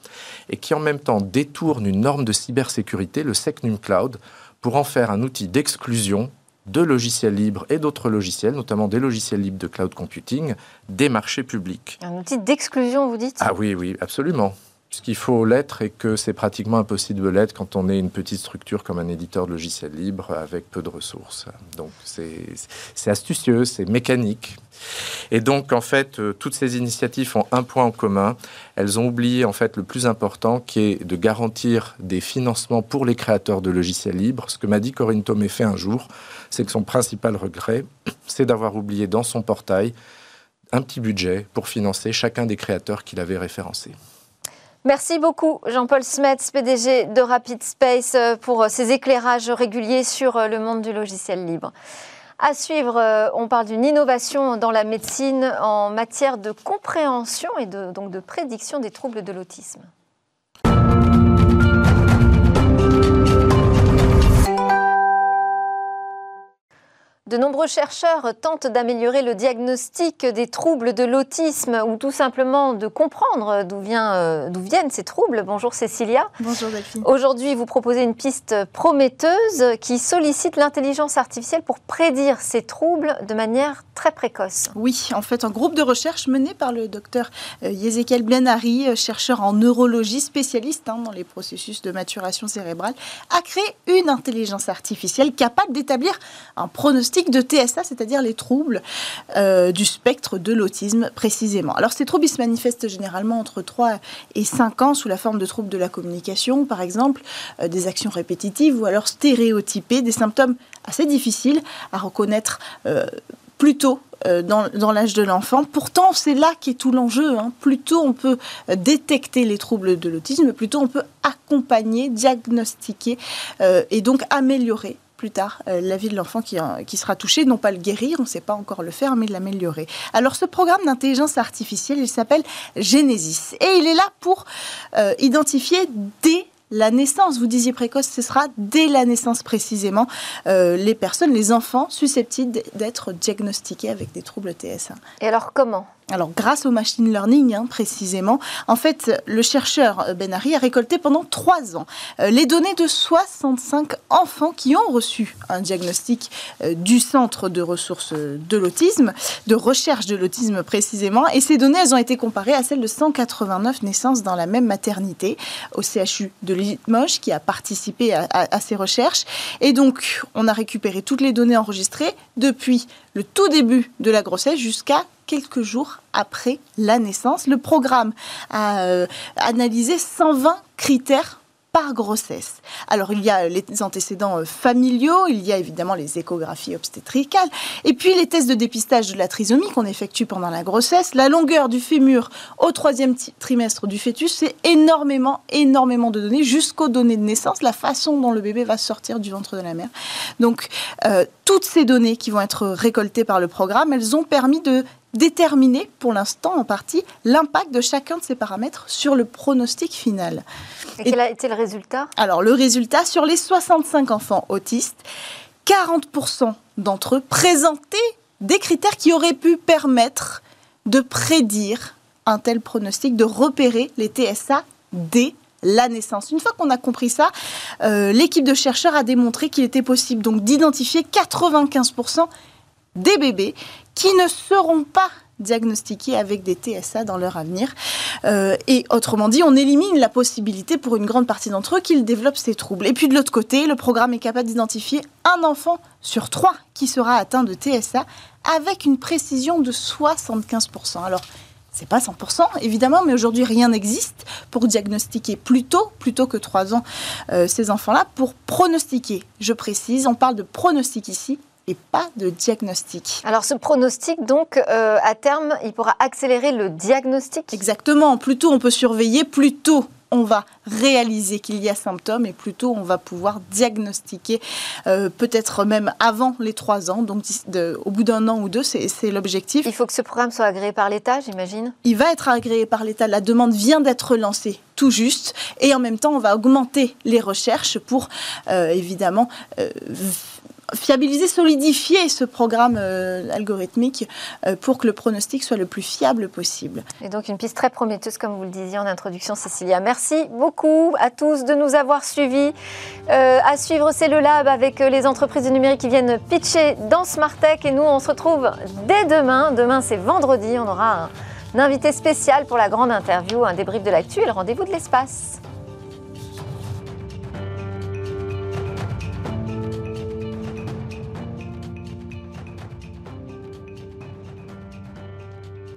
et qui en même temps détourne une norme de cybersécurité, le SecNum Cloud, pour en faire un outil d'exclusion de logiciels libres et d'autres logiciels, notamment des logiciels libres de cloud computing, des marchés publics. Un outil d'exclusion, vous dites? Ah oui, oui, absolument qu'il faut l'être et que c'est pratiquement impossible de l'être quand on est une petite structure comme un éditeur de logiciels libres avec peu de ressources. Donc c'est astucieux, c'est mécanique. Et donc en fait, euh, toutes ces initiatives ont un point en commun. Elles ont oublié en fait le plus important qui est de garantir des financements pour les créateurs de logiciels libres. Ce que m'a dit Corinne Tomé fait un jour, c'est que son principal regret, c'est d'avoir oublié dans son portail un petit budget pour financer chacun des créateurs qu'il avait référencés. Merci beaucoup Jean-Paul Smets, PDG de Rapid Space, euh, pour euh, ces éclairages réguliers sur euh, le monde du logiciel libre. À suivre, on parle d'une innovation dans la médecine en matière de compréhension et donc de prédiction des troubles de l'autisme. De nombreux chercheurs tentent d'améliorer le diagnostic des troubles de l'autisme ou tout simplement de comprendre d'où euh, viennent ces troubles. Bonjour Cécilia. Bonjour Delphine. Aujourd'hui, vous proposez une piste prometteuse qui sollicite l'intelligence artificielle pour prédire ces troubles de manière très précoce. Oui, en fait, un groupe de recherche mené par le docteur euh, Yezekiel Blenari, euh, chercheur en neurologie, spécialiste hein, dans les processus de maturation cérébrale, a créé une intelligence artificielle capable d'établir un pronostic de TSA, c'est-à-dire les troubles euh, du spectre de l'autisme précisément. Alors ces troubles, se manifestent généralement entre 3 et 5 ans sous la forme de troubles de la communication, par exemple, euh, des actions répétitives ou alors stéréotypées, des symptômes assez difficiles à reconnaître. Euh, plus tôt euh, dans, l'âge de l'enfant. Pourtant, c'est là qu'est tout l'enjeu. Hein. Plus tôt on peut détecter les troubles de l'autisme, plus tôt on peut accompagner, diagnostiquer et donc améliorer plus tard euh, la vie de l'enfant qui, qui sera touché, non pas le guérir, on ne sait pas encore le faire, mais l'améliorer. Alors ce programme d'intelligence artificielle, il s'appelle Genesis et il est là pour euh, identifier dès la naissance, vous disiez précoce, ce sera dès la naissance précisément euh, les personnes, les enfants susceptibles d'être diagnostiqués avec des troubles TSA. Et alors comment? Alors, grâce au machine learning, hein, précisément, en fait, le chercheur euh, Benari a récolté pendant trois ans euh, les données de 65 enfants qui ont reçu un diagnostic euh, du Centre de ressources de l'autisme, de recherche de l'autisme précisément. Et ces données, ont été comparées à celles de 189 naissances dans la même maternité, au CHU de Limoges, qui a participé à, à- à ces recherches. Et donc, on a récupéré toutes les données enregistrées depuis le tout début de la grossesse jusqu'à quelques jours après la naissance. Le programme a euh, analysé 120 critères par grossesse. Alors il y a les antécédents euh, familiaux, il y a évidemment les échographies obstétricales, et puis les tests de dépistage de la trisomie qu'on effectue pendant la grossesse, la longueur du fémur au troisième trimestre du fœtus, c'est énormément, énormément de données jusqu'aux données de naissance, la façon dont le bébé va sortir du ventre de la mère. Donc euh, toutes ces données qui vont être récoltées par le programme, elles ont permis de déterminer, pour l'instant en partie, l'impact de chacun de ces paramètres sur le pronostic final. Et quel a été le résultat? Alors, le résultat, sur les 65 enfants autistes, 40% d'entre eux présentaient des critères qui auraient pu permettre de prédire un tel pronostic, de repérer les TSA dès la naissance. Une fois qu'on a compris ça, euh, l'équipe de chercheurs a démontré qu'il était possible donc d'identifier 95% des bébés qui ne seront pas diagnostiqués avec des TSA dans leur avenir. Euh, et autrement dit, on élimine la possibilité pour une grande partie d'entre eux qu'ils développent ces troubles. Et puis de l'autre côté, le programme est capable d'identifier un enfant sur trois qui sera atteint de TSA avec une précision de 75%. Alors, c'est pas 100% évidemment, mais aujourd'hui rien n'existe pour diagnostiquer plus tôt, plutôt que 3 ans, euh, ces enfants-là. Pour pronostiquer, je précise, on parle de pronostic ici et pas de diagnostic. Alors ce pronostic, donc, euh, à terme, il pourra accélérer le diagnostic? Exactement, plus tôt on peut surveiller, plus tôt on va réaliser qu'il y a symptômes et plus tôt on va pouvoir diagnostiquer, euh, peut-être même avant les 3 ans, donc de- au bout d'un an ou deux, c'est c'est l'objectif. Il faut que ce programme soit agréé par l'État, j'imagine? Il va être agréé par l'État. La demande vient d'être lancée tout juste. Et en même temps, on va augmenter les recherches pour, euh, évidemment, euh, fiabiliser, solidifier ce programme euh, algorithmique euh, pour que le pronostic soit le plus fiable possible. Et donc une piste très prometteuse, comme vous le disiez en introduction, Cécilia. Merci beaucoup à tous de nous avoir suivis. Euh, à suivre, c'est le Lab avec les entreprises du numérique qui viennent pitcher dans Smart Tech. Et nous, on se retrouve dès demain. Demain, c'est vendredi. On aura un invité spécial pour la grande interview, un débrief de l'actu et le rendez-vous de l'espace.